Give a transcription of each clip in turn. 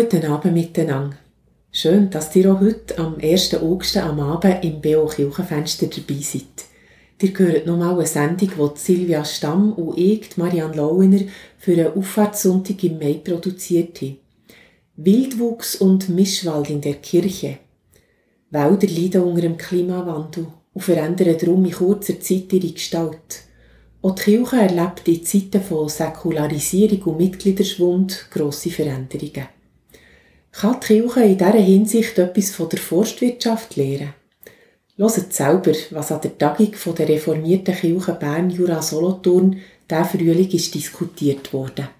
Guten Abend miteinander. Schön, dass ihr auch heute am 1. August am Abend im BO Kirchenfenster dabei seid. Ihr hört nochmal eine Sendung, die Silvia Stamm und ich, Marianne Lauener, für einen Auffahrtssonntag im Mai produziert haben. Wildwuchs und Mischwald in der Kirche. Wälder leiden unter dem Klimawandel und verändern darum in kurzer Zeit ihre Gestalt. Auch die Kirche erlebt in Zeiten von Säkularisierung und Mitgliederschwund grosse Veränderungen. Kann die Kirche in dieser Hinsicht etwas von der Forstwirtschaft lernen? Hört selber, was an der Tagung der reformierten Kirche Bern-Jura-Solothurn diesen Frühling ist diskutiert wurde.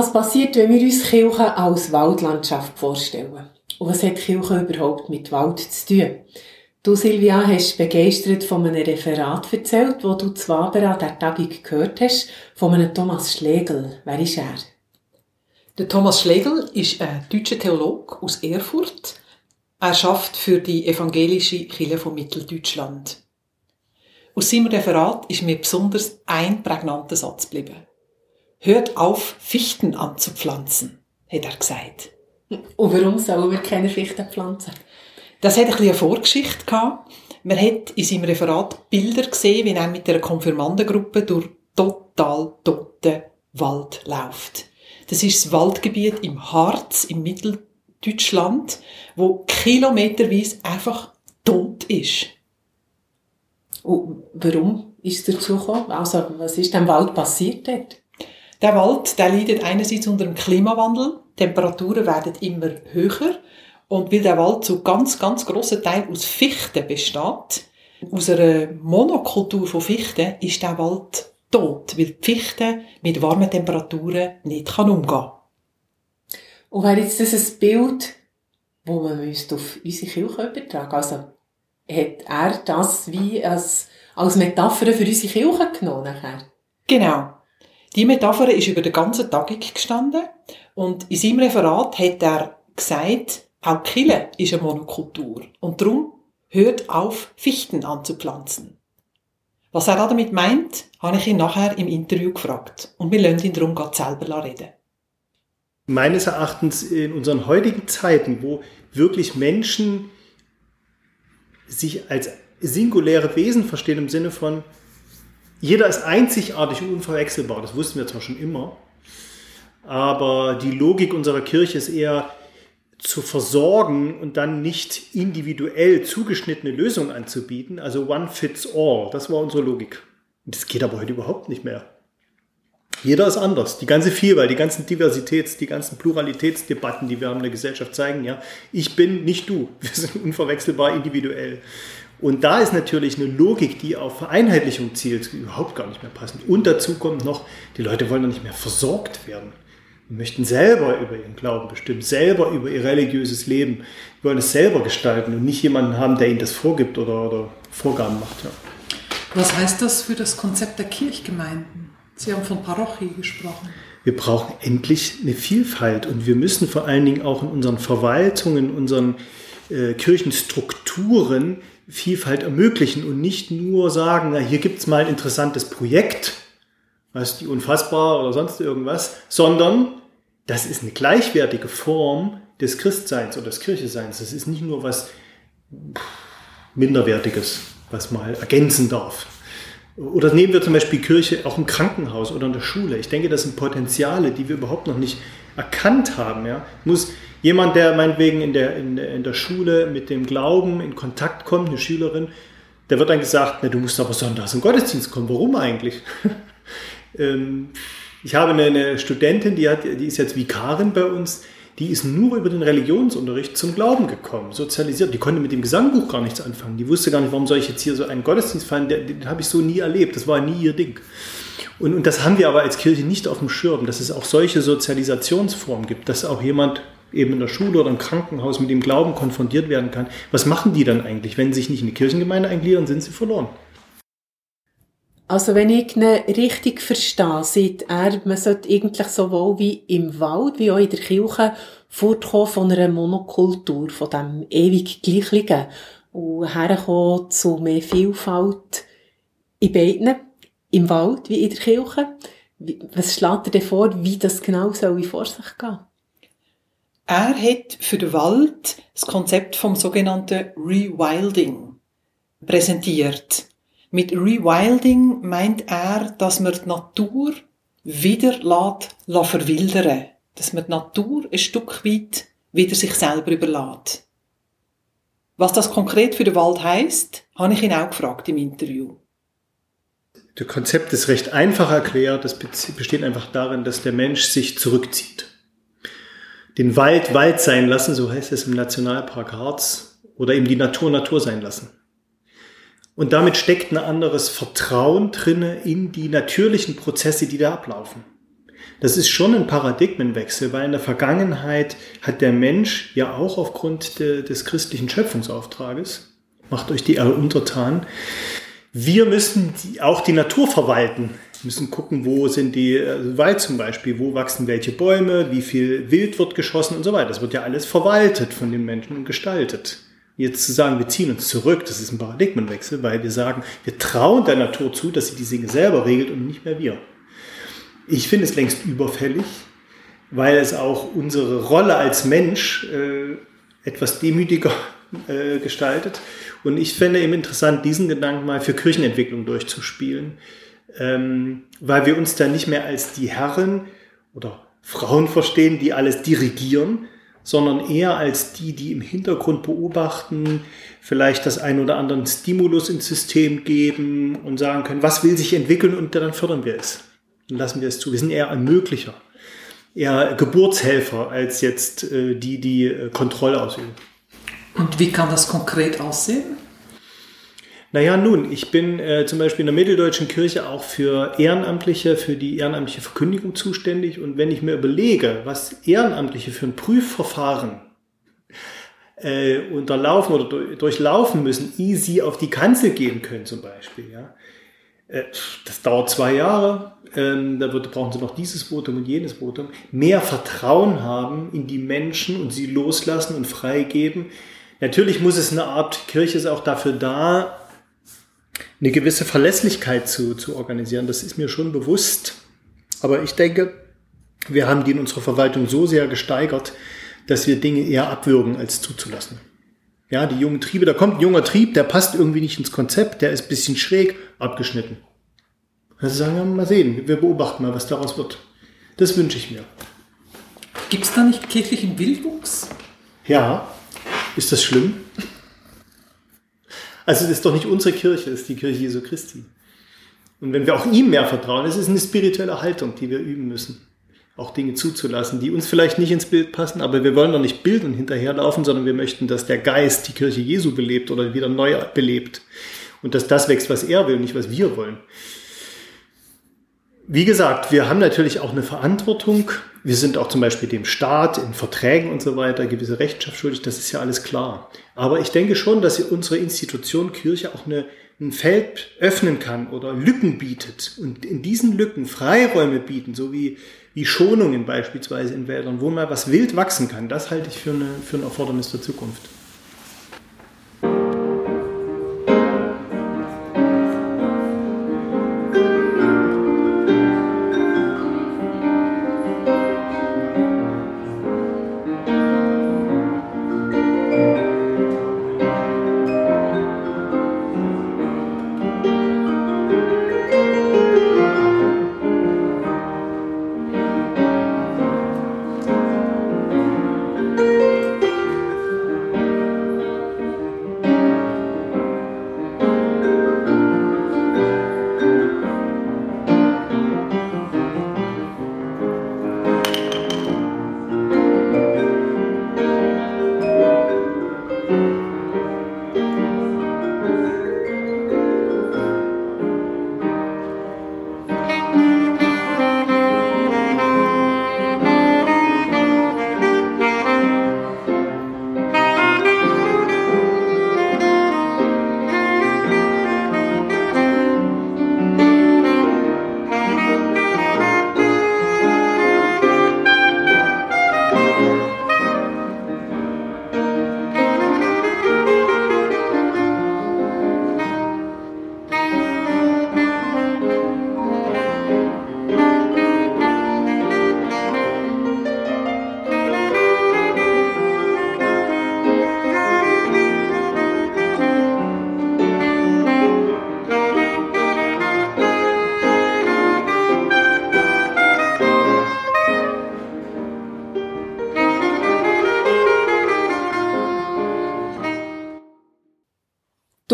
Was passiert, wenn wir uns Kirche als Waldlandschaft vorstellen? Und was hat Kirche überhaupt mit Wald zu tun? Du, Silvia, hast begeistert von einem Referat erzählt, wo du zwar an der Tagung gehört hast, von einem Thomas Schlegel. Wer ist er? Der Thomas Schlegel ist ein deutscher Theologe aus Erfurt. Er schafft für die evangelische Kirche von Mitteldeutschland. Aus seinem Referat ist mir besonders ein prägnanter Satz geblieben. Hört auf, Fichten anzupflanzen, hat er gesagt. Und warum sollen wir keine Fichten pflanzen? Das hat ein bisschen eine Vorgeschichte gehabt. Man hat in seinem Referat Bilder gesehen, wie er mit einer Konfirmandengruppe durch total toten Wald läuft. Das ist das Waldgebiet im Harz, im Mitteldeutschland, wo kilometerweise einfach tot ist. Und warum ist es dazu gekommen? Also, was ist dem Wald passiert dort? Der Wald, der leidet einerseits unter dem Klimawandel. Temperaturen werden immer höher. Und weil der Wald zu ganz, ganz grossen Teil aus Fichten besteht, aus einer Monokultur von Fichten, ist der Wald tot, weil die Fichte mit warmen Temperaturen nicht kann umgehen kann. Und wäre jetzt das ein Bild, wo man auf unsere Kirche übertragen Also, hat er das wie als, als Metapher für unsere Kirche genommen nachher? Genau. Die Metapher ist über den ganzen Tag gestanden und in seinem Referat hat er gesagt, auch Kille ist eine Monokultur und darum hört auf, Fichten anzupflanzen. Was er damit meint, habe ich ihn nachher im Interview gefragt und wir lassen ihn darum gerade selber reden. Meines Erachtens in unseren heutigen Zeiten, wo wirklich Menschen sich als singuläre Wesen verstehen im Sinne von, jeder ist einzigartig und unverwechselbar, das wussten wir zwar schon immer, aber die Logik unserer Kirche ist eher zu versorgen und dann nicht individuell zugeschnittene Lösungen anzubieten, also one fits all, das war unsere Logik. Das geht aber heute überhaupt nicht mehr. Jeder ist anders. Die ganze Vielfalt, die ganzen Diversitäts-, die ganzen Pluralitätsdebatten, die wir haben in der Gesellschaft zeigen, ja, ich bin nicht du. Wir sind unverwechselbar individuell. Und da ist natürlich eine Logik, die auf Vereinheitlichung zielt, überhaupt gar nicht mehr passend. Und dazu kommt noch, die Leute wollen doch nicht mehr versorgt werden. Die möchten selber über ihren Glauben bestimmen, selber über ihr religiöses Leben, die wollen es selber gestalten und nicht jemanden haben, der ihnen das vorgibt oder, oder Vorgaben macht. Ja. Was heißt das für das Konzept der Kirchgemeinden? Sie haben von Parochie gesprochen. Wir brauchen endlich eine Vielfalt und wir müssen vor allen Dingen auch in unseren Verwaltungen, in unseren äh, Kirchenstrukturen Vielfalt ermöglichen und nicht nur sagen, na, hier gibt's mal ein interessantes Projekt, was die unfassbar oder sonst irgendwas, sondern das ist eine gleichwertige Form des Christseins oder des Kircheseins. Das ist nicht nur was Minderwertiges, was mal ergänzen darf. Oder nehmen wir zum Beispiel Kirche auch im Krankenhaus oder in der Schule. Ich denke, das sind Potenziale, die wir überhaupt noch nicht erkannt haben. Ja. Muss jemand, der meinetwegen in der, in, in der Schule mit dem Glauben in Kontakt kommt, eine Schülerin, der wird dann gesagt, na, du musst aber sonntags im Gottesdienst kommen. Warum eigentlich? ähm, ich habe eine, eine Studentin, die, hat, die ist jetzt Vikarin bei uns, die ist nur über den Religionsunterricht zum Glauben gekommen, sozialisiert. Die konnte mit dem Gesangbuch gar nichts anfangen. Die wusste gar nicht, warum soll ich jetzt hier so einen Gottesdienst feiern. Den, den habe ich so nie erlebt. Das war nie ihr Ding. Und, und das haben wir aber als Kirche nicht auf dem Schirm, dass es auch solche Sozialisationsformen gibt, dass auch jemand eben in der Schule oder im Krankenhaus mit dem Glauben konfrontiert werden kann. Was machen die dann eigentlich? Wenn sie sich nicht in die Kirchengemeinde eingliedern, sind sie verloren. Also wenn ich ihn richtig verstehe, sagt er, man sollte eigentlich sowohl wie im Wald wie auch in der Kirche fortkommen von einer Monokultur, von dem ewig Gleichlichen und herkommen zu mehr Vielfalt in beiden, im Wald wie in der Kirche. Was schlägt er denn vor, wie das genau soll vor sich gehen? Er hat für den Wald das Konzept vom sogenannten Rewilding präsentiert. Mit Rewilding meint er, dass man die Natur wieder lässt, lässt verwildern Dass man die Natur ein Stück weit wieder sich selber überlässt. Was das konkret für den Wald heißt, habe ich ihn auch gefragt im Interview. Das Konzept ist recht einfach erklärt. Das besteht einfach darin, dass der Mensch sich zurückzieht. Den Wald Wald sein lassen, so heißt es im Nationalpark Harz, oder eben die Natur Natur sein lassen. Und damit steckt ein anderes Vertrauen drinne in die natürlichen Prozesse, die da ablaufen. Das ist schon ein Paradigmenwechsel, weil in der Vergangenheit hat der Mensch ja auch aufgrund de, des christlichen Schöpfungsauftrages, macht euch die Erde untertan, wir müssen die, auch die Natur verwalten. Wir müssen gucken, wo sind die, also Wald zum Beispiel, wo wachsen welche Bäume, wie viel Wild wird geschossen und so weiter. Das wird ja alles verwaltet von den Menschen und gestaltet. Jetzt zu sagen, wir ziehen uns zurück, das ist ein Paradigmenwechsel, weil wir sagen, wir trauen der Natur zu, dass sie die Dinge selber regelt und nicht mehr wir. Ich finde es längst überfällig, weil es auch unsere Rolle als Mensch äh, etwas demütiger äh, gestaltet. Und ich fände eben interessant, diesen Gedanken mal für Kirchenentwicklung durchzuspielen, ähm, weil wir uns dann nicht mehr als die Herren oder Frauen verstehen, die alles dirigieren, sondern eher als die, die im Hintergrund beobachten, vielleicht das ein oder anderen Stimulus ins System geben und sagen können, was will sich entwickeln und dann fördern wir es. Dann lassen wir es zu. Wir sind eher Ermöglicher, eher Geburtshelfer als jetzt äh, die, die äh, Kontrolle ausüben. Und wie kann das konkret aussehen? Naja, nun, ich bin äh, zum Beispiel in der Mitteldeutschen Kirche auch für Ehrenamtliche, für die ehrenamtliche Verkündigung zuständig. Und wenn ich mir überlege, was Ehrenamtliche für ein Prüfverfahren äh, unterlaufen oder durchlaufen müssen, ehe sie auf die Kanzel gehen können zum Beispiel, ja, äh, das dauert zwei Jahre, ähm, da brauchen sie noch dieses Votum und jenes Votum, mehr Vertrauen haben in die Menschen und sie loslassen und freigeben. Natürlich muss es eine Art, Kirche ist auch dafür da, eine gewisse Verlässlichkeit zu, zu organisieren. Das ist mir schon bewusst. Aber ich denke, wir haben die in unserer Verwaltung so sehr gesteigert, dass wir Dinge eher abwürgen, als zuzulassen. Ja, die jungen Triebe, da kommt ein junger Trieb, der passt irgendwie nicht ins Konzept, der ist ein bisschen schräg, abgeschnitten. Also sagen wir mal sehen, wir beobachten mal, was daraus wird. Das wünsche ich mir. Gibt es da nicht kirchlichen Wildwuchs? Ja. Ist das schlimm? Also das ist doch nicht unsere Kirche, das ist die Kirche Jesu Christi. Und wenn wir auch ihm mehr vertrauen, es ist eine spirituelle Haltung, die wir üben müssen. Auch Dinge zuzulassen, die uns vielleicht nicht ins Bild passen, aber wir wollen doch nicht Bildern hinterherlaufen, sondern wir möchten, dass der Geist die Kirche Jesu belebt oder wieder neu belebt. Und dass das wächst, was er will, nicht was wir wollen. Wie gesagt, wir haben natürlich auch eine Verantwortung. Wir sind auch zum Beispiel dem Staat in Verträgen und so weiter gewisse Rechenschaft schuldig. Das ist ja alles klar. Aber ich denke schon, dass unsere Institution Kirche auch eine, ein Feld öffnen kann oder Lücken bietet und in diesen Lücken Freiräume bieten, so wie, wie Schonungen beispielsweise in Wäldern, wo mal was wild wachsen kann. Das halte ich für, eine, für ein Erfordernis der Zukunft.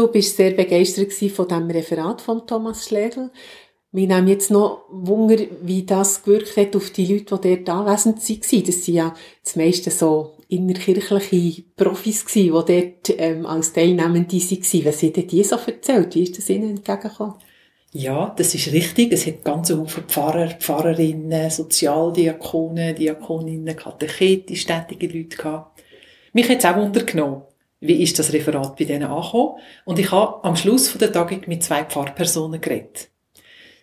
Du bist sehr begeistert von dem Referat von Thomas Schlegel. Wir nehmen jetzt noch Wunder, wie das gewirkt hat auf die Leute, die dort anwesend waren. Das sind ja das meiste so innerkirchliche Profis die dort ähm, als Teilnehmende waren. Was haben die so erzählt? Wie ist das ihnen entgegengekommen? Ja, das ist richtig. Es hat ganz viele Pfarrer, Pfarrerinnen, Sozialdiakonen, Diakoninnen, Katechetisch, tätige Leute gehabt. Mich hat es auch untergenommen. Wie ist das Referat bei denen angekommen? Und ich habe am Schluss der Tagung mit zwei Pfarrpersonen geredet.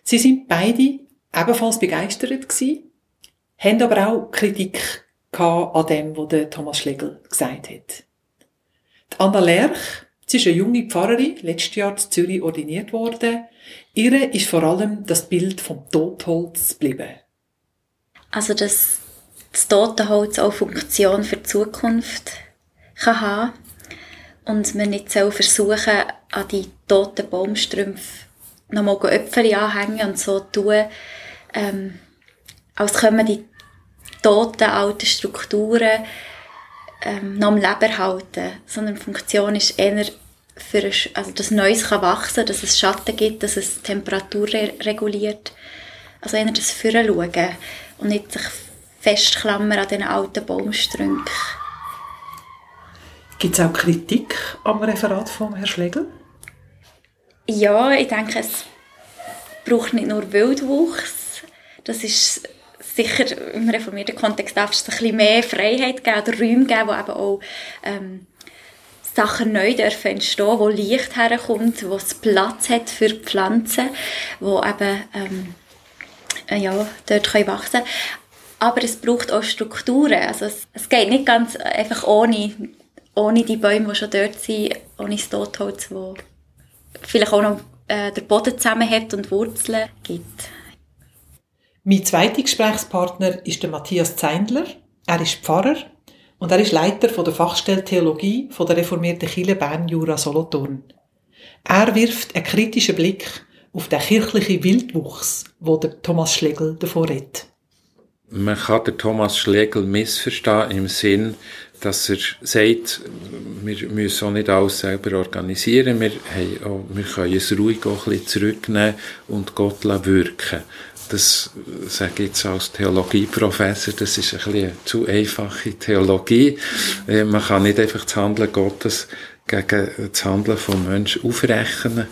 Sie sind beide ebenfalls begeistert gewesen, haben aber auch Kritik an dem, was Thomas Schlegel gesagt hat. Die Anna Lerch, sie ist eine junge Pfarrerin, letztes Jahr in Zürich ordiniert worden. Ihre ist vor allem das Bild vom Totholz geblieben. Also, dass das Totenholz auch Funktion für die Zukunft kann haben und man nicht so versuchen, an die toten Baumstrümpfe nochmal Äpfel anhängen und so tun, ähm, als können die toten alten Strukturen ähm, noch am Leben halten. Sondern die Funktion ist eher für ein, also dass Neues kann wachsen, dass es Schatten gibt, dass es Temperatur reguliert. Also eher das Führen schauen und nicht sich festklammern an diesen alten Baumstrünken. Gibt es auch Kritik am Referat von Herrn Schlegel? Ja, ich denke, es braucht nicht nur Wildwuchs. Das ist sicher im reformierten Kontext darf es ein bisschen mehr Freiheit geben oder Räume geben, wo eben auch ähm, Sachen neu dürfen entstehen, wo Licht herkommt, wo es Platz hat für Pflanzen, wo eben ähm, äh, ja, dort können wachsen Aber es braucht auch Strukturen. Also es, es geht nicht ganz einfach ohne, ohne die Bäume, die schon dort sind, ohne das Totholz, wo vielleicht auch noch äh, der Boden zusammenhält und Wurzeln gibt. Mein zweiter Gesprächspartner ist der Matthias Zeindler. Er ist Pfarrer und er ist Leiter von der Fachstelle Theologie von der reformierten Kirche Bern Jura Solothurn. Er wirft einen kritischen Blick auf den kirchlichen Wildwuchs, wo der Thomas Schlegel davor redet. Man kann den Thomas Schlegel missverstehen im Sinn, dass er sagt, wir müssen auch nicht alles selber organisieren, wir, haben auch, wir können es ruhig auch ein bisschen zurücknehmen und Gott wirken das sage ich jetzt als Theologieprofessor, das ist ein bisschen eine zu einfache Theologie. Äh, man kann nicht einfach das Handeln Gottes gegen das Handeln von Menschen aufrechnen.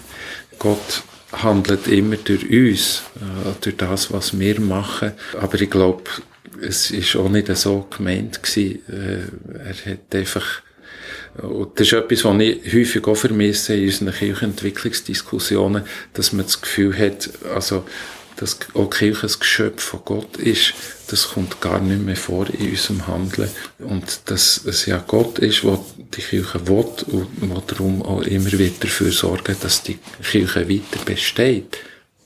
Gott handelt immer durch uns, äh, durch das, was wir machen. Aber ich glaube, es ist auch nicht so gemeint gewesen. Äh, er hat einfach und das ist etwas, was ich häufig auch vermisse in unseren Kirchenentwicklungsdiskussionen, dass man das Gefühl hat, also, dass auch Kirche ein Geschöpf von Gott ist, das kommt gar nicht mehr vor in unserem Handeln. Und dass es ja Gott ist, der die Kirche will und darum auch immer wieder dafür sorgen, dass die Kirche weiter besteht.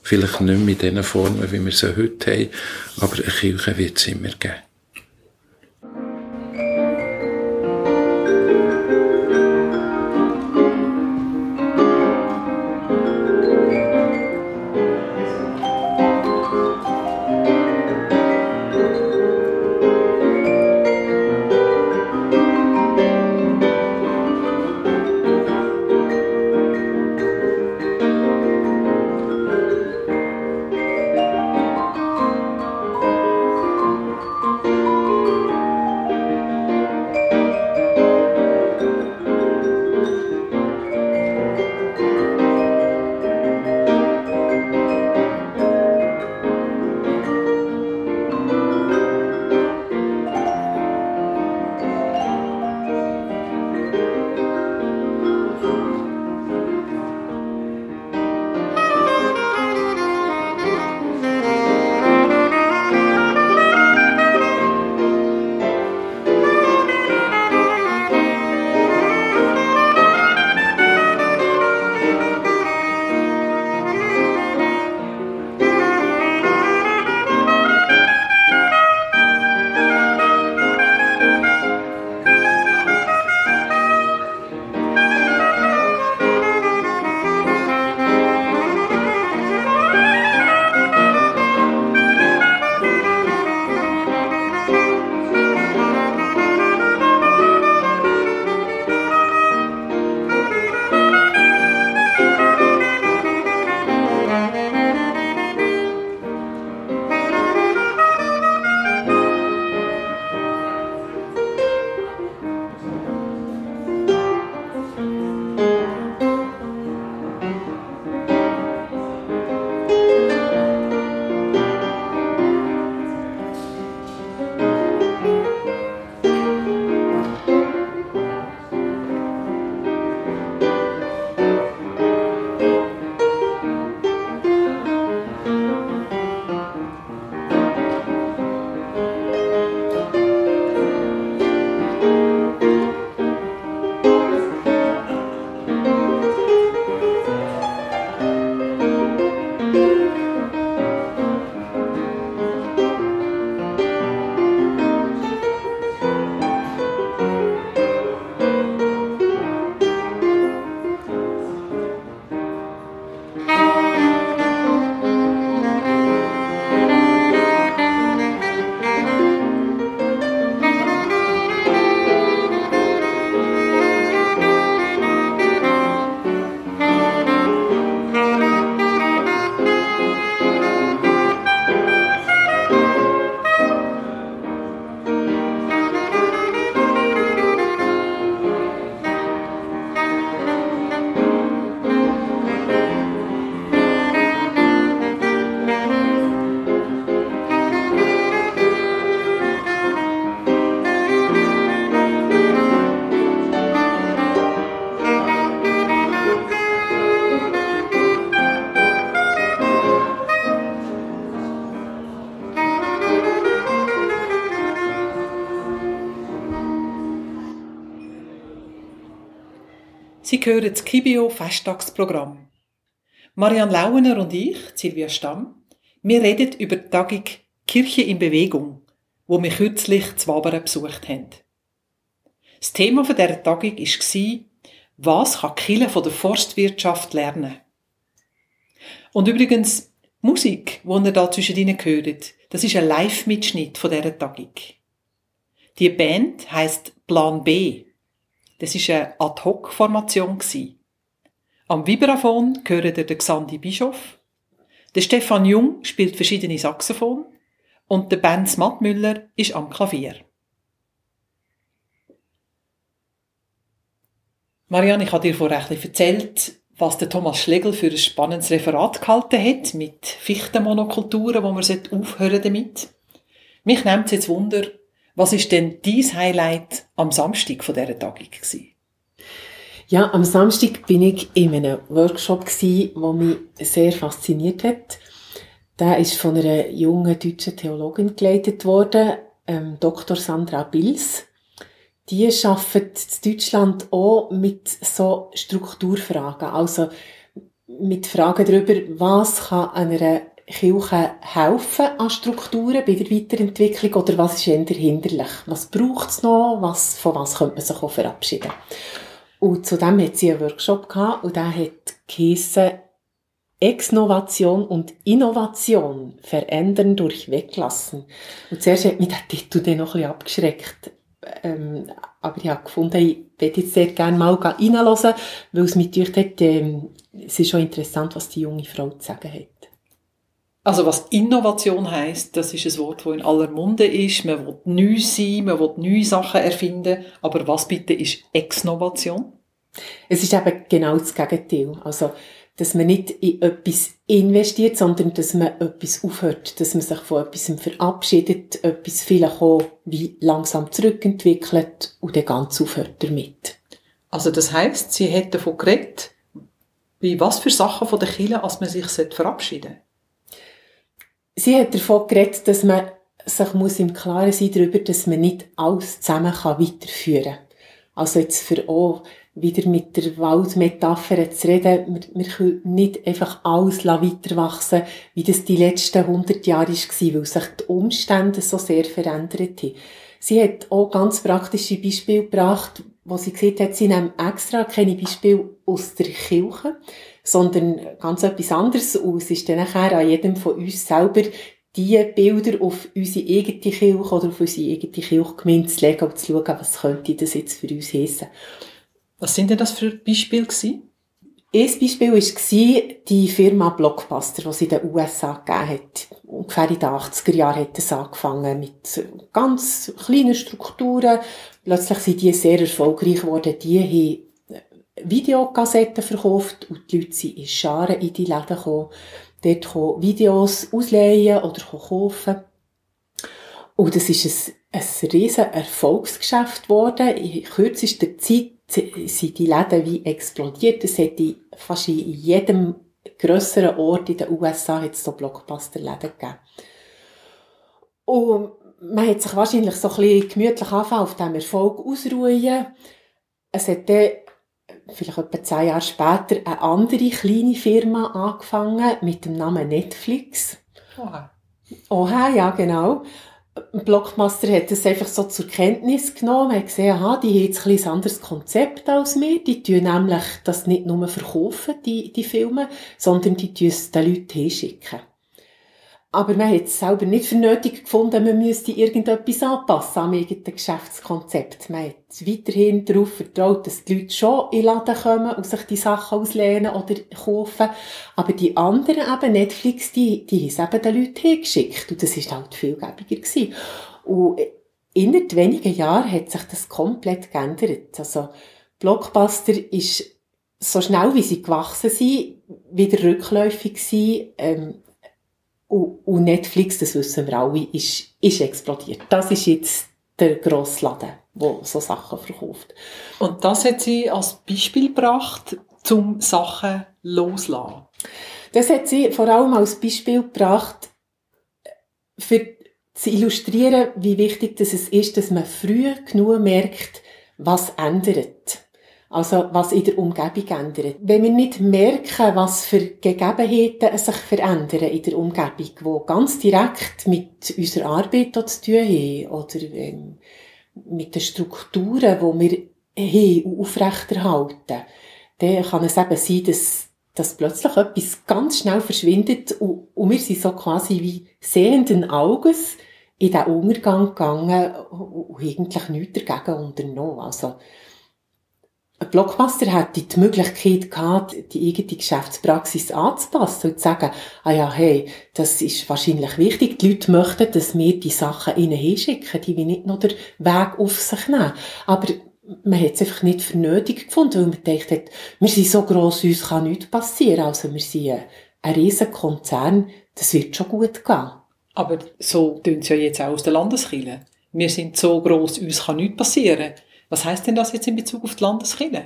Vielleicht nicht mehr in den Formen, wie wir sie heute haben, aber eine Kirche wird es immer geben. Sie hören das Kibio Festtagsprogramm. Marianne Lauener und ich, Silvia Stamm, wir reden über die Tagung Kirche in Bewegung, wo wir kürzlich Zwaberen besucht haben. Das Thema dieser Tagung war, was kann Kille von der Forstwirtschaft lernen? Und übrigens, die Musik, die ihr da zwischen ihnen hört, das ist ein Live-Mitschnitt von dieser Tagung. Die Band heisst Plan B. Das ist eine Ad-Hoc-Formation. Am Vibraphon gehört der Xandi Bischof. Der Stefan Jung spielt verschiedene Saxophon und der Benz Mattmüller ist am Klavier. Marianne, ich habe dir vorher ein erzählt, was der Thomas Schlegel für ein spannendes Referat gehalten hat mit Fichtenmonokulturen, wo man aufhören damit. Mich nimmt es jetzt Wunder, was ist denn dein Highlight am Samstag von dieser Tagung gewesen? Ja, am Samstag bin ich in einem Workshop wo mich sehr fasziniert hat. Der ist von einer jungen deutschen Theologin geleitet worden, ähm, Dr. Sandra Bills. Die arbeitet in Deutschland auch mit so Strukturfragen, also mit Fragen darüber, was kann einer Kirche helfen an Strukturen bei der Weiterentwicklung oder was ist eher hinderlich? Was braucht es noch? Was, von was könnte man sich auch verabschieden? Und zudem hat sie einen Workshop gehabt und der hat geheissen, Exnovation und Innovation verändern durch Weglassen. Und zuerst hat mich der Titel dann noch ein bisschen abgeschreckt. Ähm, aber ich habe gefunden, ich würde jetzt sehr gerne mal reinhören, weil es mich gedacht hat, ähm, es ist schon interessant, was die junge Frau zu sagen hat. Also was Innovation heißt, das ist ein Wort, das in aller Munde ist. Man will neu sein, man will neue Sachen erfinden. Aber was bitte ist Exnovation? Es ist eben genau das Gegenteil. Also, dass man nicht in etwas investiert, sondern dass man etwas aufhört, dass man sich von etwas verabschiedet, etwas vielleicht auch wie langsam zurückentwickelt und dann ganz aufhört damit. Also das heißt, sie hätte davon geredet, wie was für Sachen von der Kirche, als man sich verabschieden sollte? Sie hat davon geredet, dass man sich muss im Klaren sein darüber, dass man nicht alles zusammen kann weiterführen kann. Also jetzt für auch wieder mit der Waldmetapher zu reden, wir, wir können nicht einfach alles weiter wachsen, wie das die letzten 100 Jahre war, weil sich die Umstände so sehr verändert haben. Sie hat auch ganz praktische Beispiele gebracht, wo sie gesagt hat, sie nehmen extra keine Beispiele aus der Kirche, sondern ganz etwas anderes. Es ist dann nachher an jedem von uns selber, diese Bilder auf unsere eigene Kirche oder auf unsere eigene Kirchgemeinde zu legen und zu schauen, was könnte das jetzt für uns heissen. Was sind denn das für Beispiele gewesen? Ein Beispiel war die Firma Blockbuster, die es in den USA gegeben hat. Ungefähr in den 80er Jahren hat es angefangen mit ganz kleinen Strukturen. Plötzlich sind die sehr erfolgreich geworden. Die haben Videokassetten verkauft und die Leute sind in Scharen in die Läden gekommen, dort Videos ausleihen oder kaufen. Und das ist ein, ein riesen Erfolgsgeschäft geworden. In kürzester Zeit sind die Läden wie explodiert. Es hätte fast in jedem grösseren Ort in den USA hat es so Blockbuster-Läden gegeben. Und man hat sich wahrscheinlich so ein bisschen gemütlich anfangen auf diesem Erfolg ausruhen. Es hat dann vielleicht etwa zehn Jahre später eine andere kleine Firma angefangen mit dem Namen Netflix. Oha. Oha, ja, genau. Blockmaster hat das einfach so zur Kenntnis genommen, hat gesehen, aha, die haben jetzt ein, ein anderes Konzept als wir. Die tun nämlich das nicht nur verkaufen, die, die Filme, sondern die tun es den Leuten hinschicken. Aber man hat es selber nicht für nötig gefunden, man müsste irgendetwas anpassen am eigenen Geschäftskonzept. Man hat weiterhin darauf vertraut, dass die Leute schon in den Laden kommen und sich die Sachen auslehnen oder kaufen. Aber die anderen, eben Netflix, die, die haben es eben den Leuten hingeschickt. Und das war halt vielgebiger gewesen. Und innerhalb wenigen Jahren hat sich das komplett geändert. Also, Blockbuster ist so schnell wie sie gewachsen sind, wieder rückläufig gewesen, ähm, und, Netflix, das wissen wir alle, ist, ist explodiert. Das ist jetzt der Grossladen, der so Sachen verkauft. Und das hat sie als Beispiel gebracht, zum Sachen loslassen. Das hat sie vor allem als Beispiel gebracht, für zu illustrieren, wie wichtig das es ist, dass man früh genug merkt, was ändert. Also, was in der Umgebung ändert. Wenn wir nicht merken, was für Gegebenheiten sich verändern in der Umgebung, die ganz direkt mit unserer Arbeit zu tun haben, oder ähm, mit den Strukturen, die wir haben und aufrechterhalten, dann kann es eben sein, dass, dass plötzlich etwas ganz schnell verschwindet und, und wir sind so quasi wie sehenden Auges in diesen Untergang gegangen und eigentlich nichts dagegen unternommen. Also, ein Blockbuster hätte die Möglichkeit gehabt, die eigene Geschäftspraxis anzupassen und zu sagen, ah ja, hey, das ist wahrscheinlich wichtig. Die Leute möchten, dass wir die Sachen ihnen hinschicken. Die will nicht nur den Weg auf sich nehmen. Aber man hat es einfach nicht für nötig gefunden, weil man gedacht hat, wir sind so gross, uns kann nichts passieren. Also wir sind ein riesen Konzern, das wird schon gut gehen. Aber so tun es ja jetzt auch aus der Landeskirche. Wir sind so gross, uns kann nichts passieren. Was heißt denn das jetzt in Bezug auf die Landeskirche?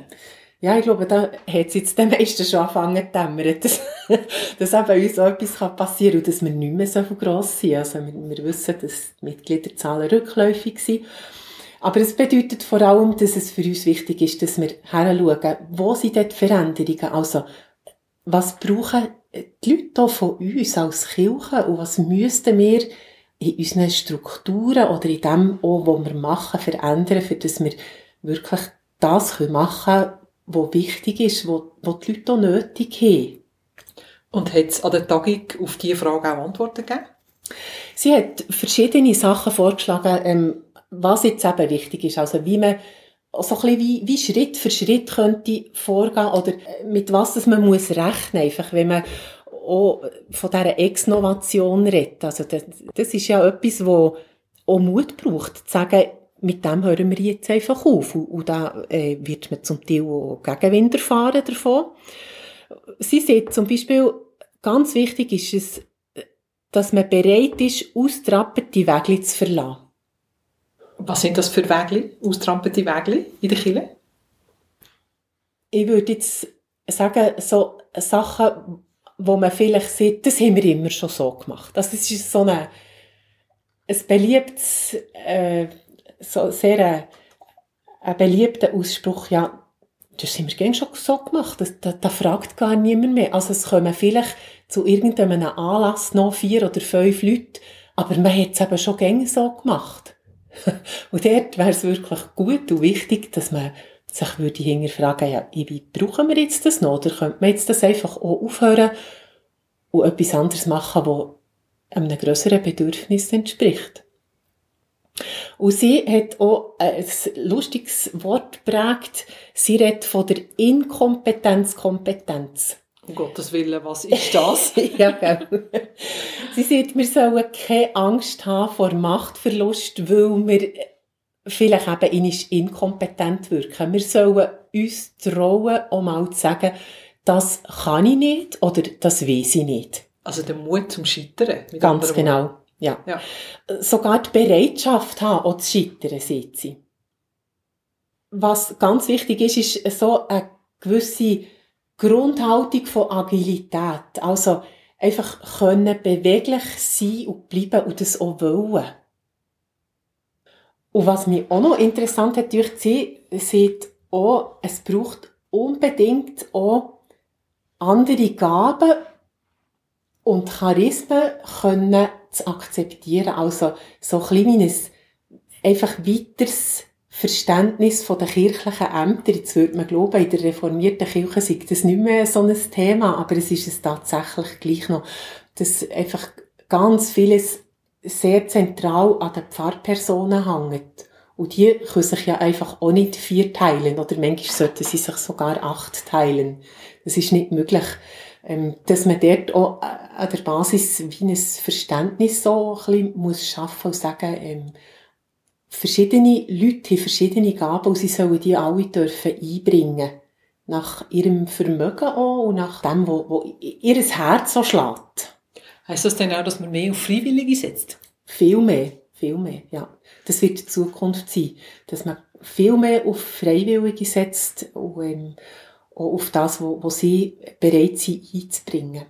Ja, ich glaube, da hat es jetzt den meisten schon angefangen zu dämmern, dass, dass eben uns auch etwas passieren kann und dass wir nicht mehr so gross sind. Also wir, wir wissen, dass die Mitgliederzahlen rückläufig sind. Aber es bedeutet vor allem, dass es für uns wichtig ist, dass wir heranschauen, wo sind dort Veränderungen? Also, was brauchen die Leute von uns als Kirche und was müssten wir in unseren Strukturen oder in dem, auch, was wir machen, verändern, für dass wir wirklich das machen können, was wichtig ist, was, was die Leute auch nötig haben. Und hat es an der Tagung auf diese Frage auch Antworten gegeben? Sie hat verschiedene Sachen vorgeschlagen, ähm, was jetzt eben wichtig ist. Also wie man so ein bisschen wie, wie Schritt für Schritt könnte vorgehen oder mit was das man muss rechnen, einfach wenn man auch von dieser Exnovation redet. Also das, das ist ja etwas, wo auch Mut braucht, zu sagen, mit dem hören wir jetzt einfach auf. Und, und da äh, wird man zum Teil auch Gegenwind erfahren davon. Sie sagt zum Beispiel, ganz wichtig ist es, dass man bereit ist, austrapperte Wege zu verlassen. Was sind das für Wege, austramperte Wege in der Kirche? Ich würde jetzt sagen, so Sachen, wo man vielleicht sieht, das haben wir immer schon so gemacht. Das ist so eine, ein beliebtes, äh, so sehr äh, ein beliebter Ausspruch, ja, das haben wir schon so gemacht, das, da, da fragt gar niemand mehr. Also es kommen vielleicht zu irgendeinem Anlass noch vier oder fünf Leute, aber man hat es eben schon gerne so gemacht. und dort wäre es wirklich gut und wichtig, dass man sich würde hinterfragen, ja, wie brauchen wir jetzt das noch? Oder könnte man jetzt das einfach auch aufhören und etwas anderes machen, wo einem grösseren Bedürfnis entspricht? Und sie hat auch ein lustiges Wort geprägt. Sie redet von der Inkompetenzkompetenz. Um Gottes Willen, was ist das? ja, genau. Sie sagt, wir sollen keine Angst haben vor Machtverlust, weil wir vielleicht eben inkompetent wirken. Wir sollen uns trauen, um mal zu sagen, das kann ich nicht oder das weiß ich nicht. Also der Mut zum Scheitern. Ganz genau, ja. ja. Sogar die Bereitschaft haben, auch zu scheitern, sieht sie. Was ganz wichtig ist, ist so eine gewisse Grundhaltung von Agilität. Also einfach können beweglich sein und bleiben und das auch wollen. Und was mich auch noch interessant hat, durch sie sieht auch, es braucht unbedingt auch andere Gaben und Charismen können zu akzeptieren. Also so ein kleines, einfach weiteres Verständnis von den kirchlichen Ämtern. Jetzt würde man glauben, in der reformierten Kirche sei das nicht mehr so ein Thema, aber es ist es tatsächlich gleich noch, dass einfach ganz vieles sehr zentral an den Pfarrpersonen hängt. Und die können sich ja einfach auch nicht vier teilen, oder manchmal sollten sie sich sogar acht teilen. Das ist nicht möglich. Ähm, dass man dort auch an der Basis wie ein Verständnis so ein bisschen muss schaffen und sagen, ähm, verschiedene Leute haben verschiedene Gaben und sie sollen die alle dürfen einbringen. Nach ihrem Vermögen auch und nach dem, wo, wo ihr Herz so schlägt. Heißt das denn auch, dass man mehr auf Freiwillige setzt? Viel mehr, viel mehr, ja. Das wird die Zukunft sein, dass man viel mehr auf Freiwillige setzt und ähm, auch auf das, was sie bereit sind einzubringen.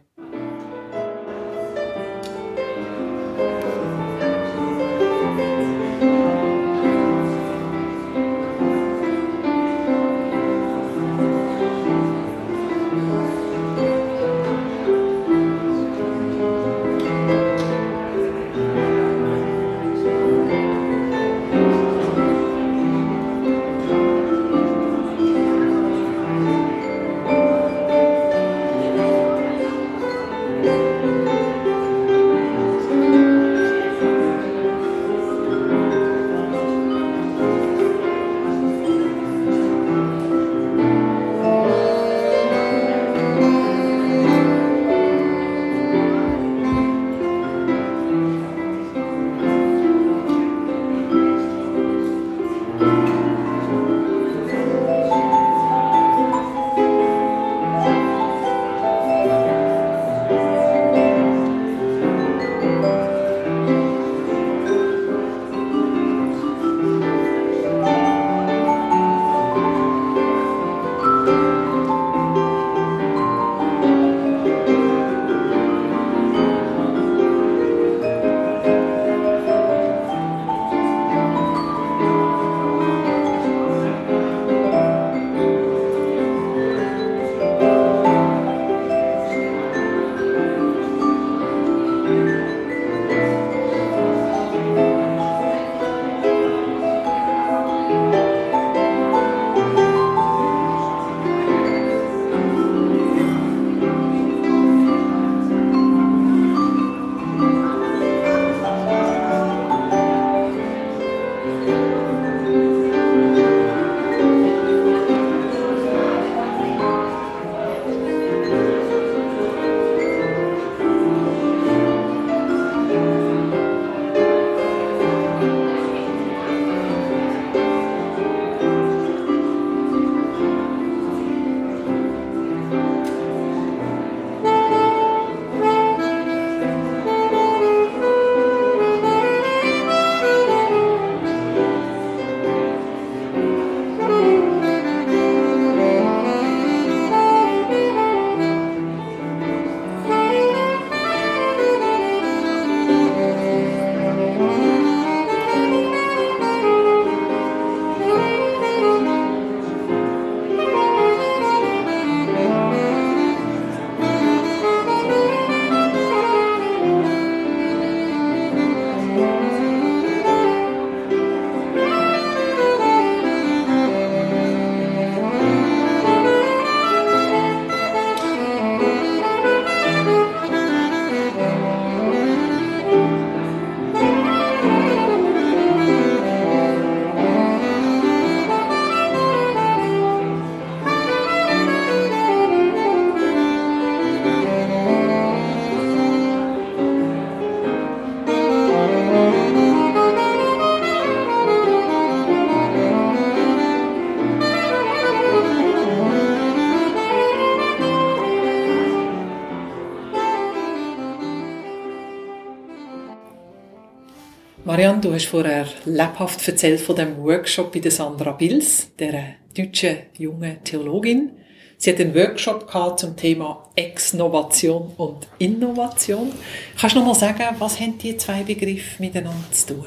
Marianne, du hast vorher lebhaft erzählt von dem Workshop bei der Sandra Bills, der deutschen jungen Theologin. Sie hat einen Workshop gehabt zum Thema Exnovation und Innovation. Kannst du noch mal sagen, was haben die zwei Begriffe miteinander zu tun?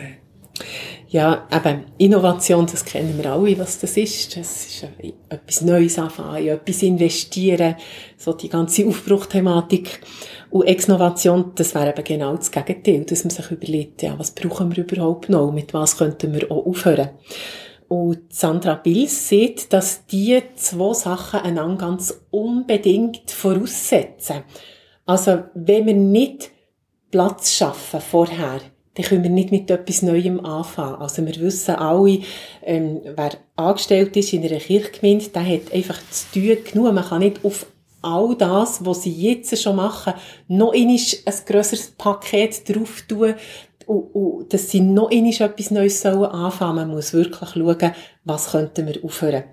Ja, eben, Innovation, das kennen wir alle, was das ist. Das ist etwas Neues anfangen, etwas investieren, so die ganze Aufbruchthematik. Und Exnovation, das wäre eben genau das Gegenteil, dass man sich überlegt, ja, was brauchen wir überhaupt noch, mit was könnten wir auch aufhören. Und Sandra Bills sieht, dass die zwei Sachen einander ganz unbedingt voraussetzen. Also, wenn wir nicht Platz schaffen vorher, dann können wir nicht mit etwas Neuem anfangen. Also wir wissen alle, ähm, wer angestellt ist in einer Kirchgemeinde, der hat einfach zu tun genug. Man kann nicht auf all das, was sie jetzt schon machen, noch einmal ein grösseres Paket drauf tun und, und dass sie noch einmal etwas Neues sollen anfangen. Man muss wirklich schauen, was könnten wir aufhören.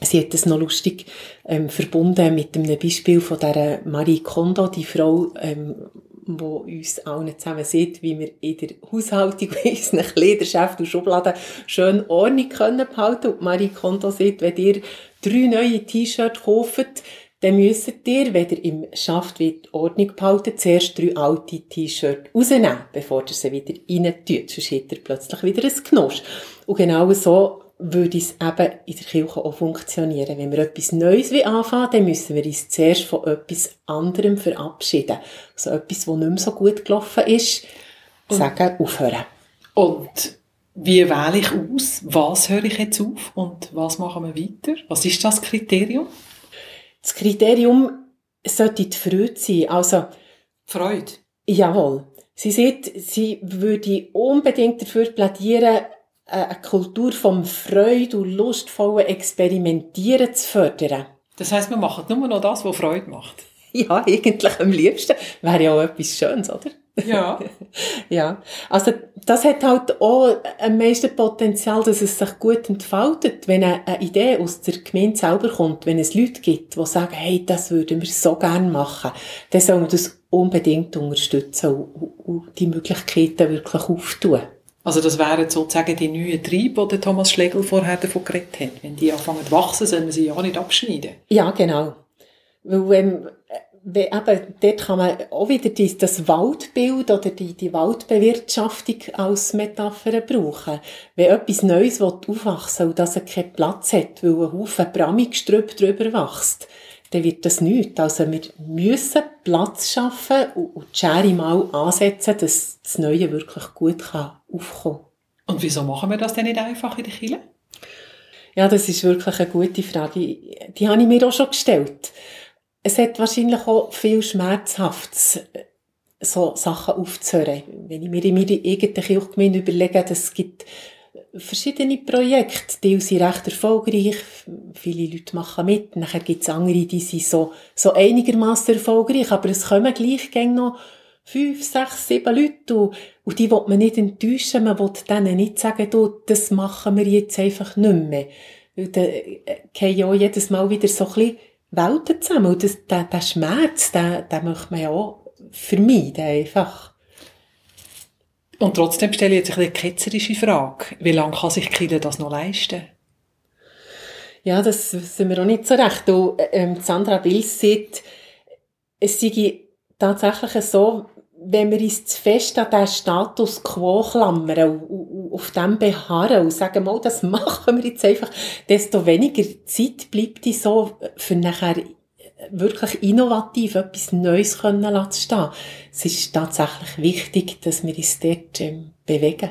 Sie hat es noch lustig ähm, verbunden mit einem Beispiel von der Marie Kondo, die Frau, ähm, wo uns allen zusammen sieht, wie wir in der Haushaltung in unseren Kleiderschäften und Schubladen schön Ordnung können behalten. Und Marie Kondo sieht, wenn ihr drei neue T-Shirts kauft, dann müsst ihr, wenn ihr im Schaft Ordnung behalten, zuerst drei alte T-Shirts rausnehmen, bevor ihr sie wieder rein tut. Sonst hat ihr plötzlich wieder ein Knosch. Und genau so würde es eben in der Kirche auch funktionieren. Wenn wir etwas Neues anfangen dann müssen wir uns zuerst von etwas anderem verabschieden. Also etwas, das nicht mehr so gut gelaufen ist, sagen, aufhören. Und wie wähle ich aus, was höre ich jetzt auf und was machen wir weiter? Was ist das Kriterium? Das Kriterium sollte die Freude sein. Also, Freude? Jawohl. Sie sieht, sie würde unbedingt dafür plädieren, eine Kultur vom Freude und lustvollen Experimentieren zu fördern. Das heisst, wir machen nur noch das, was Freude macht? Ja, eigentlich am liebsten. Wäre ja auch etwas Schönes, oder? Ja. ja. Also, das hat halt auch am meisten Potenzial, dass es sich gut entfaltet, wenn eine Idee aus der Gemeinde selber kommt, wenn es Leute gibt, die sagen, hey, das würden wir so gerne machen, dann soll man das unbedingt unterstützen und, die Möglichkeiten wirklich auftun. Also das wären sozusagen die neuen Triebe, die Thomas Schlegel vorher davon geredet hat. Wenn die anfangen zu wachsen, sollen wir sie ja nicht abschneiden. Ja, genau. Weil, ähm, wenn, eben, dort kann man auch wieder die, das Waldbild oder die, die Waldbewirtschaftung als Metapher brauchen. Wenn etwas Neues aufwachsen will und das keinen Platz hat, weil ein Haufen Bramigstrüpp drüber wächst, dann wird das nichts. Also wir müssen Platz schaffen und die Schere mal ansetzen, dass das Neue wirklich gut kann aufkommen kann. Und wieso machen wir das denn nicht einfach in der Kirche? Ja, das ist wirklich eine gute Frage. Die habe ich mir auch schon gestellt. Es hat wahrscheinlich auch viel Schmerzhaftes, so Sachen aufzuhören. Wenn ich mir in meiner eigenen Kirchgemeinde überlege, es gibt verschiedene Projekte, die sind recht erfolgreich, viele Leute machen mit, nachher gibt es andere, die sind so, so einigermaßen erfolgreich, aber es kommen gleich noch fünf, sechs, sieben Leute und, und die will man nicht enttäuschen, man will denen nicht sagen, du, das machen wir jetzt einfach nicht mehr. Weil dann äh, gehen ja jedes Mal wieder so ein bisschen Welten zusammen und das, der, der Schmerz, den, den möchte man ja auch vermeiden einfach. Und trotzdem stelle ich jetzt eine ketzerische Frage. Wie lange kann sich Kille das noch leisten? Ja, das wissen wir auch nicht so recht. Und, ähm, Sandra Bills sagt, es sei tatsächlich so, wenn wir uns zu fest an diesen Status quo klammern und, auf dem beharren und sagen, mal, das machen wir jetzt einfach, desto weniger Zeit bleibt die so für nachher wirklich innovativ etwas Neues können lassen stehen. Es ist tatsächlich wichtig, dass wir uns dort ähm, bewegen.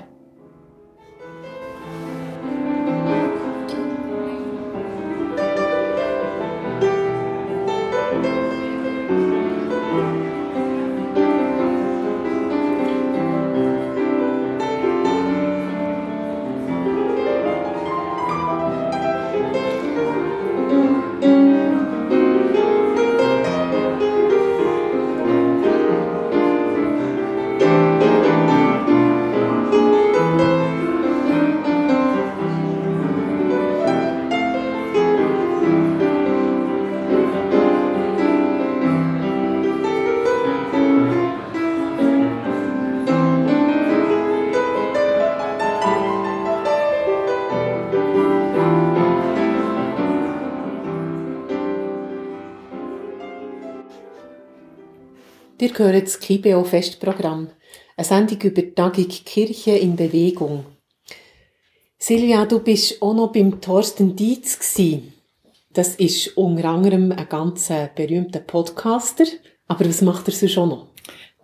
Dir gehört das KIBO-Festprogramm, eine Sendung über die Tagung Kirche in Bewegung. Silvia, du bist auch noch beim Thorsten Dietz gsi. Das ist unter anderem ein ganz berühmter Podcaster. Aber was macht er sonst auch noch?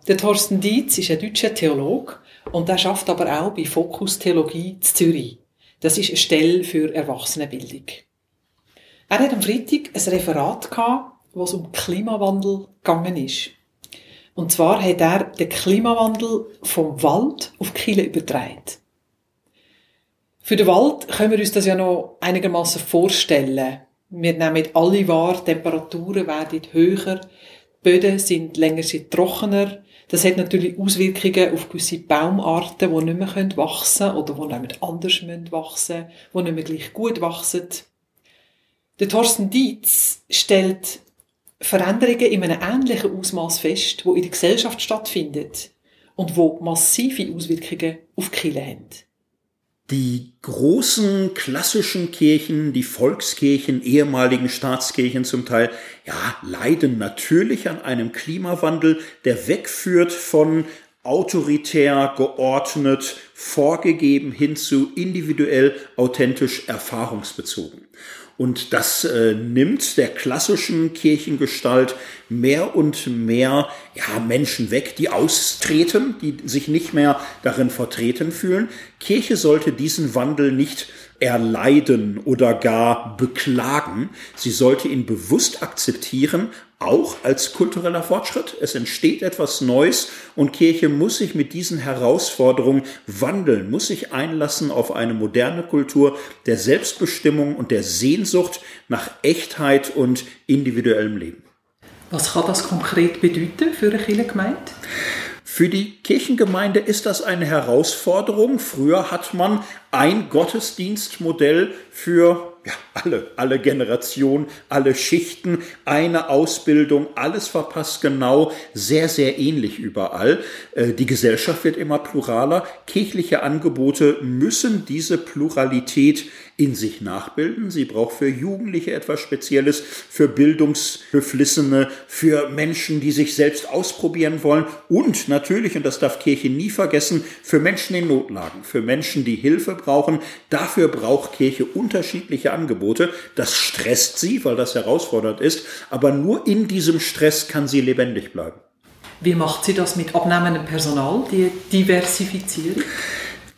Der Thorsten Dietz ist ein deutscher Theologe und er schafft aber auch bei Fokus Theologie zu Zürich. Das ist eine Stelle für Erwachsenenbildung. Er hat am Freitag ein Referat gehabt, wo es um Klimawandel gegangen ist. Und zwar hat er den Klimawandel vom Wald auf die Kille übertragen. Für den Wald können wir uns das ja noch einigermaßen vorstellen. Wir nehmen alle wahr, Temperaturen werden höher, die Böden sind länger sind trockener. Das hat natürlich Auswirkungen auf gewisse Baumarten, die nicht mehr wachsen können oder die nicht anders wachsen müssen, die nicht mehr gleich gut wachsen. Der Thorsten Dietz stellt Veränderungen in einem ähnlichen Ausmaß fest, wo in der Gesellschaft stattfindet und wo massive Auswirkungen auf die Kirche haben. Die großen klassischen Kirchen, die Volkskirchen, ehemaligen Staatskirchen zum Teil, ja, leiden natürlich an einem Klimawandel, der wegführt von autoritär, geordnet, vorgegeben hin zu individuell, authentisch, erfahrungsbezogen. Und das äh, nimmt der klassischen Kirchengestalt mehr und mehr ja, Menschen weg, die austreten, die sich nicht mehr darin vertreten fühlen. Kirche sollte diesen Wandel nicht erleiden oder gar beklagen. Sie sollte ihn bewusst akzeptieren, auch als kultureller Fortschritt. Es entsteht etwas Neues und Kirche muss sich mit diesen Herausforderungen wandeln, muss sich einlassen auf eine moderne Kultur der Selbstbestimmung und der Sehnsucht nach Echtheit und individuellem Leben. Was kann das konkret bedeuten für eine Kirchengemeinde? Für die Kirchengemeinde ist das eine Herausforderung. Früher hat man ein Gottesdienstmodell für ja, alle, alle Generationen, alle Schichten, eine Ausbildung, alles verpasst genau, sehr, sehr ähnlich überall. Äh, die Gesellschaft wird immer pluraler. Kirchliche Angebote müssen diese Pluralität in sich nachbilden. Sie braucht für Jugendliche etwas Spezielles, für Bildungsbeflissene, für Menschen, die sich selbst ausprobieren wollen und natürlich, und das darf Kirche nie vergessen, für Menschen in Notlagen, für Menschen, die Hilfe brauchen. Dafür braucht Kirche unterschiedliche Angebote. Das stresst sie, weil das herausfordernd ist, aber nur in diesem Stress kann sie lebendig bleiben. Wie macht sie das mit abnehmendem Personal, die Diversifizierung?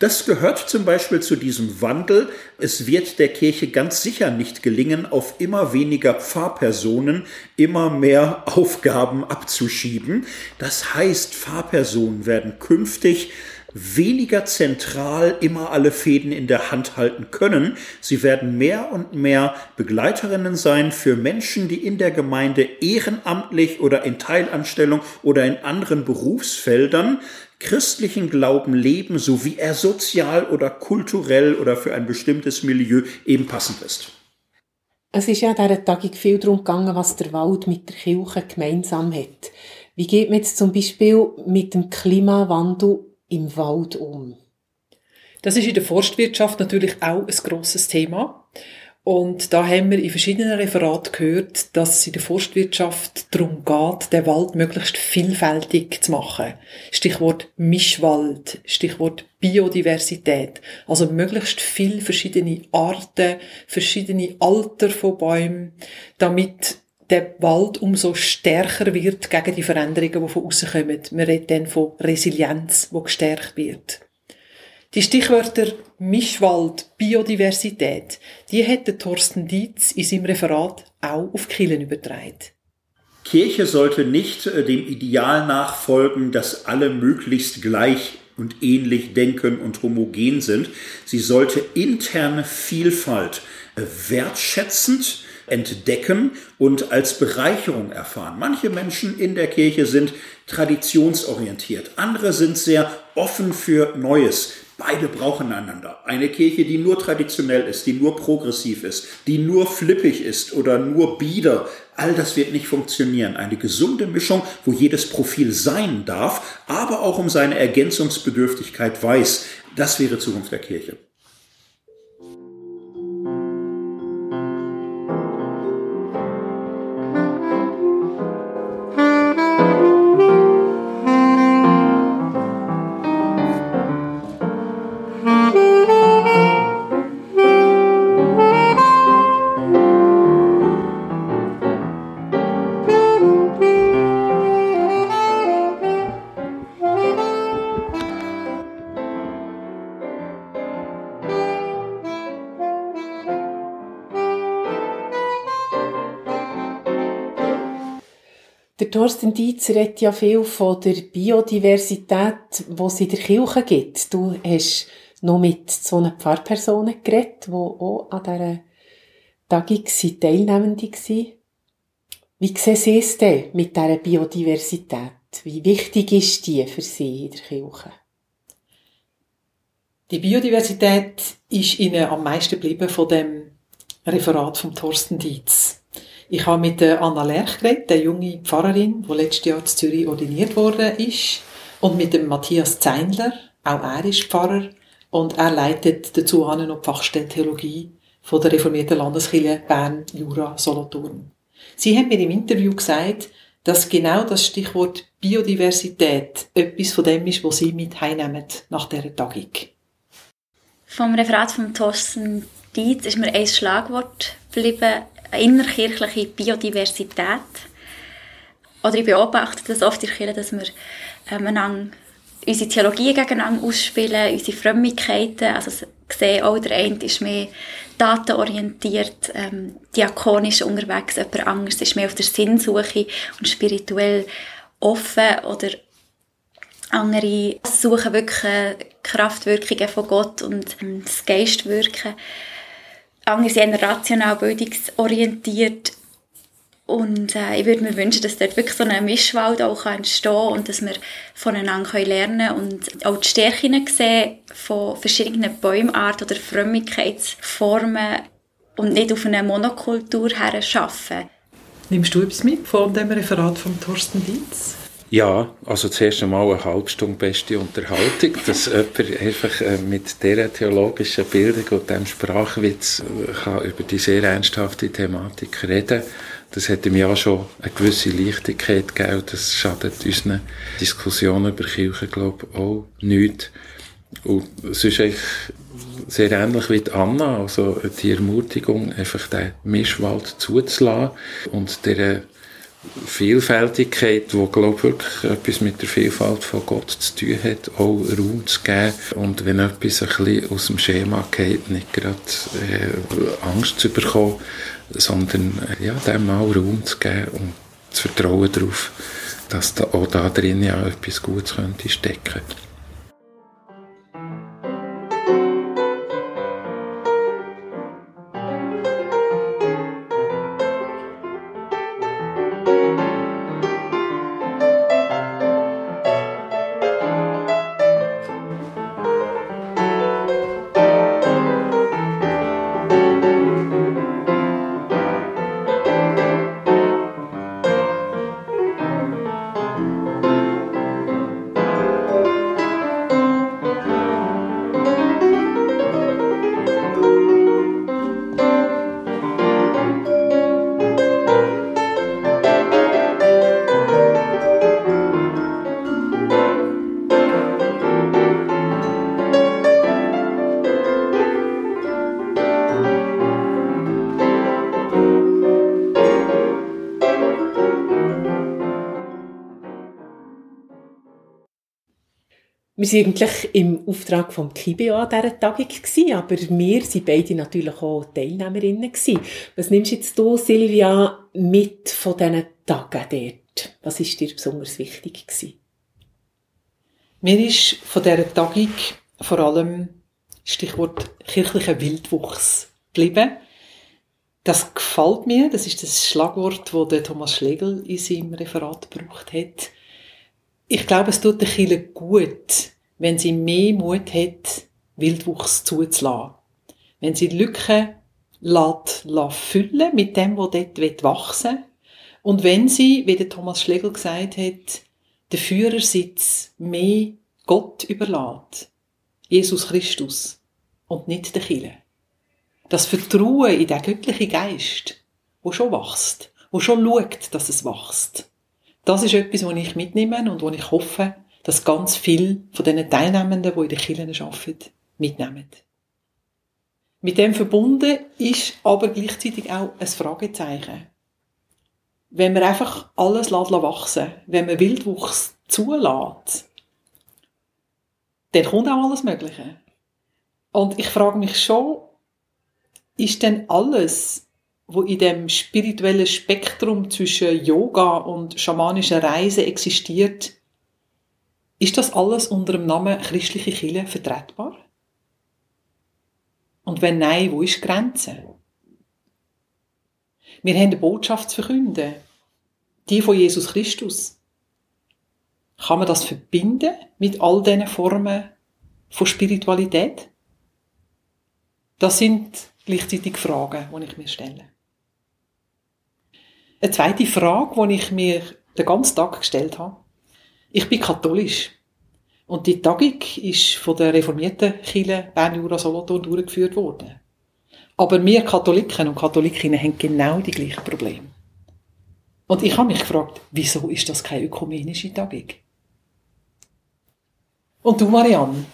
Das gehört zum Beispiel zu diesem Wandel. Es wird der Kirche ganz sicher nicht gelingen, auf immer weniger Pfarrpersonen immer mehr Aufgaben abzuschieben. Das heißt, Pfarrpersonen werden künftig weniger zentral immer alle Fäden in der Hand halten können. Sie werden mehr und mehr Begleiterinnen sein für Menschen, die in der Gemeinde ehrenamtlich oder in Teilanstellung oder in anderen Berufsfeldern christlichen Glauben leben, so wie er sozial oder kulturell oder für ein bestimmtes Milieu eben passend ist. Es ist ja dieser Tagung viel darum gegangen, was der Wald mit der Kirche gemeinsam hat. Wie geht man jetzt zum Beispiel mit dem Klimawandel im Wald um? Das ist in der Forstwirtschaft natürlich auch ein grosses Thema. Und da haben wir in verschiedenen Referaten gehört, dass es in der Forstwirtschaft darum geht, den Wald möglichst vielfältig zu machen. Stichwort Mischwald, Stichwort Biodiversität. Also möglichst viele verschiedene Arten, verschiedene Alter von Bäumen, damit der Wald umso stärker wird gegen die Veränderungen, die von außen kommen. Man redet dann von Resilienz, die gestärkt wird. Die Stichwörter Mischwald, Biodiversität, die hätte Thorsten Dietz in seinem Referat auch auf Kielen übertragen. Kirche sollte nicht äh, dem Ideal nachfolgen, dass alle möglichst gleich und ähnlich denken und homogen sind. Sie sollte interne Vielfalt äh, wertschätzend entdecken und als Bereicherung erfahren. Manche Menschen in der Kirche sind traditionsorientiert, andere sind sehr offen für Neues. Beide brauchen einander. Eine Kirche, die nur traditionell ist, die nur progressiv ist, die nur flippig ist oder nur bieder, all das wird nicht funktionieren. Eine gesunde Mischung, wo jedes Profil sein darf, aber auch um seine Ergänzungsbedürftigkeit weiß, das wäre Zukunft der Kirche. Thorsten Dietz redet ja viel von der Biodiversität, die es in der Kirche gibt. Du hast noch mit so einer Pfarrpersonen geredet, die auch an dieser Tagung Teilnehmende waren. Wie sehen Sie es denn mit dieser Biodiversität? Wie wichtig ist die für Sie in der Kirche? Die Biodiversität ist Ihnen am meisten geblieben von dem Referat von Thorsten Dietz. Ich habe mit Anna Lerch geredet, der junge Pfarrerin, die letztes Jahr in Zürich ordiniert worden ist, und mit dem Matthias Zeinler, auch er ist Pfarrer, und er leitet dazu an noch die Fachstelle Theologie von der reformierten Landeskirche Bern, Jura, Solothurn. Sie haben mir im Interview gesagt, dass genau das Stichwort Biodiversität etwas von dem ist, was Sie mit heimnehmen nach dieser Tagung. Vom Referat von Thorsten Dietz ist mir ein Schlagwort geblieben, innerkirchliche Biodiversität. Oder ich beobachte das oft in Kirche, dass wir ähm, unsere Theologie gegeneinander ausspielen, unsere Frömmigkeiten. Also sehe auch, der eine ist mehr datenorientiert, ähm, diakonisch unterwegs, jemand anderes ist mehr auf der Sinnsuche und spirituell offen oder andere suchen wirklich Kraftwirkungen von Gott und ähm, das Geistwirken. Andere sind rational bildungsorientiert und äh, ich würde mir wünschen, dass dort wirklich so ein Mischwald auch entstehen kann und dass wir voneinander lernen können und auch die Stärken sehen von verschiedenen Bäumarten oder Frömmigkeitsformen und nicht auf eine Monokultur her schaffen. Nimmst du etwas mit von dem Referat von Thorsten Dietz? Ja, also zuerst einmal eine halbe Stunde beste Unterhaltung, dass jemand einfach äh, mit dieser theologischen Bildung und diesem Sprachwitz äh, kann über die sehr ernsthafte Thematik reden das hätte mir auch schon eine gewisse Leichtigkeit gegeben. Das schadet unseren Diskussionen über Kirche, glaube ich, auch nicht. Und es ist eigentlich sehr ähnlich wie die Anna, also die Ermutigung, einfach den Mischwald zuzulassen und der Vielfältigkeit, die, glaube ich, wirklich etwas mit der Vielfalt von Gott zu tun hat, auch Raum zu geben. Und wenn etwas ein bisschen aus dem Schema geht, nicht gerade äh, Angst zu bekommen, sondern äh, ja, dem mal Raum zu geben und zu vertrauen darauf, dass da auch da drin ja etwas Gutes könnte stecken. Wir waren eigentlich im Auftrag vom KIBEO an dieser Tagung, aber wir waren beide natürlich auch Teilnehmerinnen. Was nimmst jetzt du, Silvia, mit von diesen Tagen dort? Was war dir besonders wichtig? Gewesen? Mir ist von dieser Tagung vor allem Stichwort kirchlicher Wildwuchs geblieben. Das gefällt mir. Das ist das Schlagwort, das Thomas Schlegel in seinem Referat gebraucht hat. Ich glaube, es tut der Kirche gut, wenn sie mehr Mut hat, Wildwuchs zuzulassen. Wenn sie Lücken lässt, lässt füllen mit dem, was dort wachsen will. Und wenn sie, wie der Thomas Schlegel gesagt hat, den Führersitz mehr Gott überlässt. Jesus Christus. Und nicht der Kille. Das Vertrauen in den göttlichen Geist, wo schon wächst, wo schon schaut, dass es wächst. Das ist etwas, was ich mitnehme und wo ich hoffe, dass ganz viele von diesen Teilnehmenden, die in den Kirchen arbeiten, mitnehmen. Mit dem verbunden ist aber gleichzeitig auch ein Fragezeichen. Wenn man einfach alles wachsen wenn man Wildwuchs zulässt, dann kommt auch alles Mögliche. Und ich frage mich schon, ist denn alles, wo in dem spirituellen Spektrum zwischen Yoga und schamanischen Reisen existiert, ist das alles unter dem Namen christliche Kirche vertretbar? Und wenn nein, wo ist die Grenze? Wir haben eine Botschaft zu verkünden. Die von Jesus Christus. Kann man das verbinden mit all diesen Formen von Spiritualität? Das sind gleichzeitig Fragen, die ich mir stelle. Eine zweite Frage, die ich mir den ganzen Tag gestellt habe. Ich bin katholisch. Und die Tagung ist von der reformierten Kirche Bern Jura Solothurn durchgeführt worden. Aber wir Katholiken und Katholikinnen haben genau die gleichen Probleme. Und ich habe mich gefragt, wieso ist das keine ökumenische Tagung? Und du, Marianne,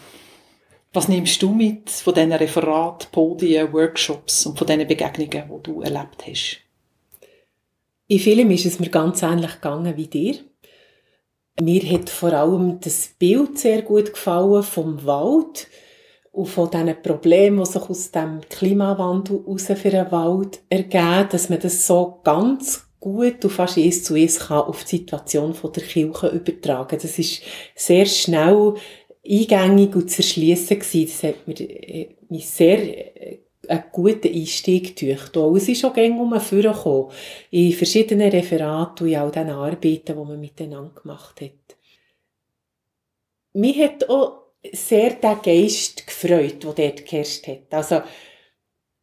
was nimmst du mit von diesen Referaten, Podien, Workshops und von diesen Begegnungen, die du erlebt hast? In vielen ist es mir ganz ähnlich gegangen wie dir. Mir hat vor allem das Bild sehr gut gefallen vom Wald und von diesen Problemen, die sich aus dem Klimawandel heraus für den Wald ergeben, dass man das so ganz gut und fast eins zu eins kann auf die Situation der Kirche übertragen. Das ist sehr schnell eingängig und zu erschliessen. Das hat äh, mich sehr einen guten Einstieg gedacht. Und es ist auch gerne um gekommen, in verschiedenen Referaten und in all diesen Arbeiten, die man miteinander gemacht hat. Mich hat auch sehr der Geist gefreut, der dort geherrscht hat. Also,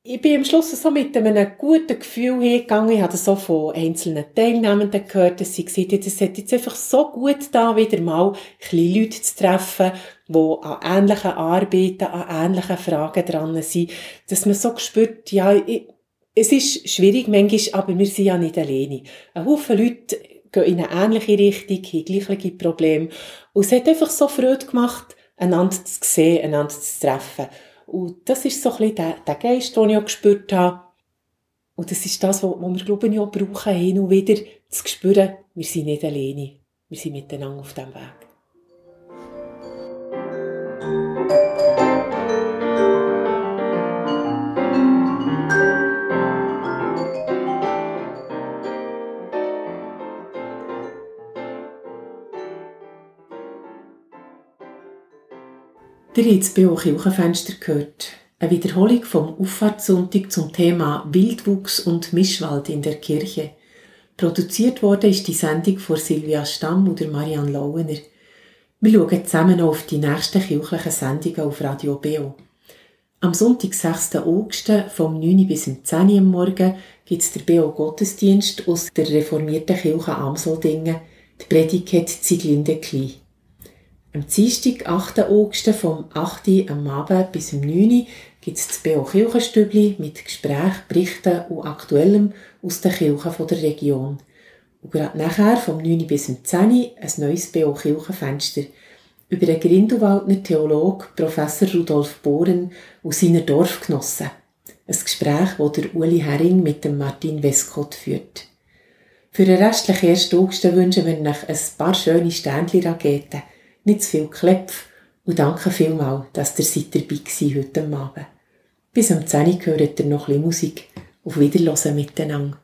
ich bin am Schluss so mit einem guten Gefühl hingegangen. Ich habe das so von einzelnen Teilnehmenden gehört, dass sie gesagt haben, es hat jetzt einfach so gut da, wieder mal kleine Leute zu treffen, die an ähnlichen Arbeiten, an ähnlichen Fragen dran sind, dass man so spürt, ja, ich, es ist schwierig manchmal, aber wir sind ja nicht alleine. Ein Haufen Leute gehen in eine ähnliche Richtung, haben gleiche Probleme. Und es hat einfach so Freude gemacht, einander zu sehen, einander zu treffen. Und das ist so ein bisschen der, der Geist, den ich auch gespürt habe. Und das ist das, was wir, glaube ich, auch brauchen, hin und wieder zu spüren, wir sind nicht alleine. Wir sind miteinander auf diesem Weg. Habt das BO Kirchenfenster gehört. Eine Wiederholung vom Auffahrtssonntag zum Thema Wildwuchs und Mischwald in der Kirche. Produziert wurde ist die Sendung von Silvia Stamm oder Marianne Lauener. Wir schauen zusammen auf die nächsten kirchlichen Sendungen auf Radio BO. Am Sonntag, 6. August, vom 9 bis 10 Uhr Morgen, gibt es der BO Gottesdienst aus der reformierten Kirche Amsoldingen. Die Predigt hat Zieglinde Kli. Am Dienstag, 8. August, vom 8. am Abend bis um 9 Uhr, gibt es das BO Kirchenstübli mit Gesprächen, Berichten und Aktuellem aus den Kirchen der Region. Und gerade nachher, vom 9 bis um 10 Uhr, ein neues BO Kirchenfenster über den Grindelwaldner Theolog Professor Rudolf Bohren und seine Dorfgenossen. Ein Gespräch, das der Uli Herring mit dem Martin Westcott führt. Für den restlichen 1. August wünschen wir euch ein paar schöne Ständli-Raketen nicht zu viel Klepf und danke vielmals, dass ihr seid dabei gewesen heute Abend. Bis am 10 Uhr hört ihr noch ein bisschen Musik. Auf Wiederhören miteinander.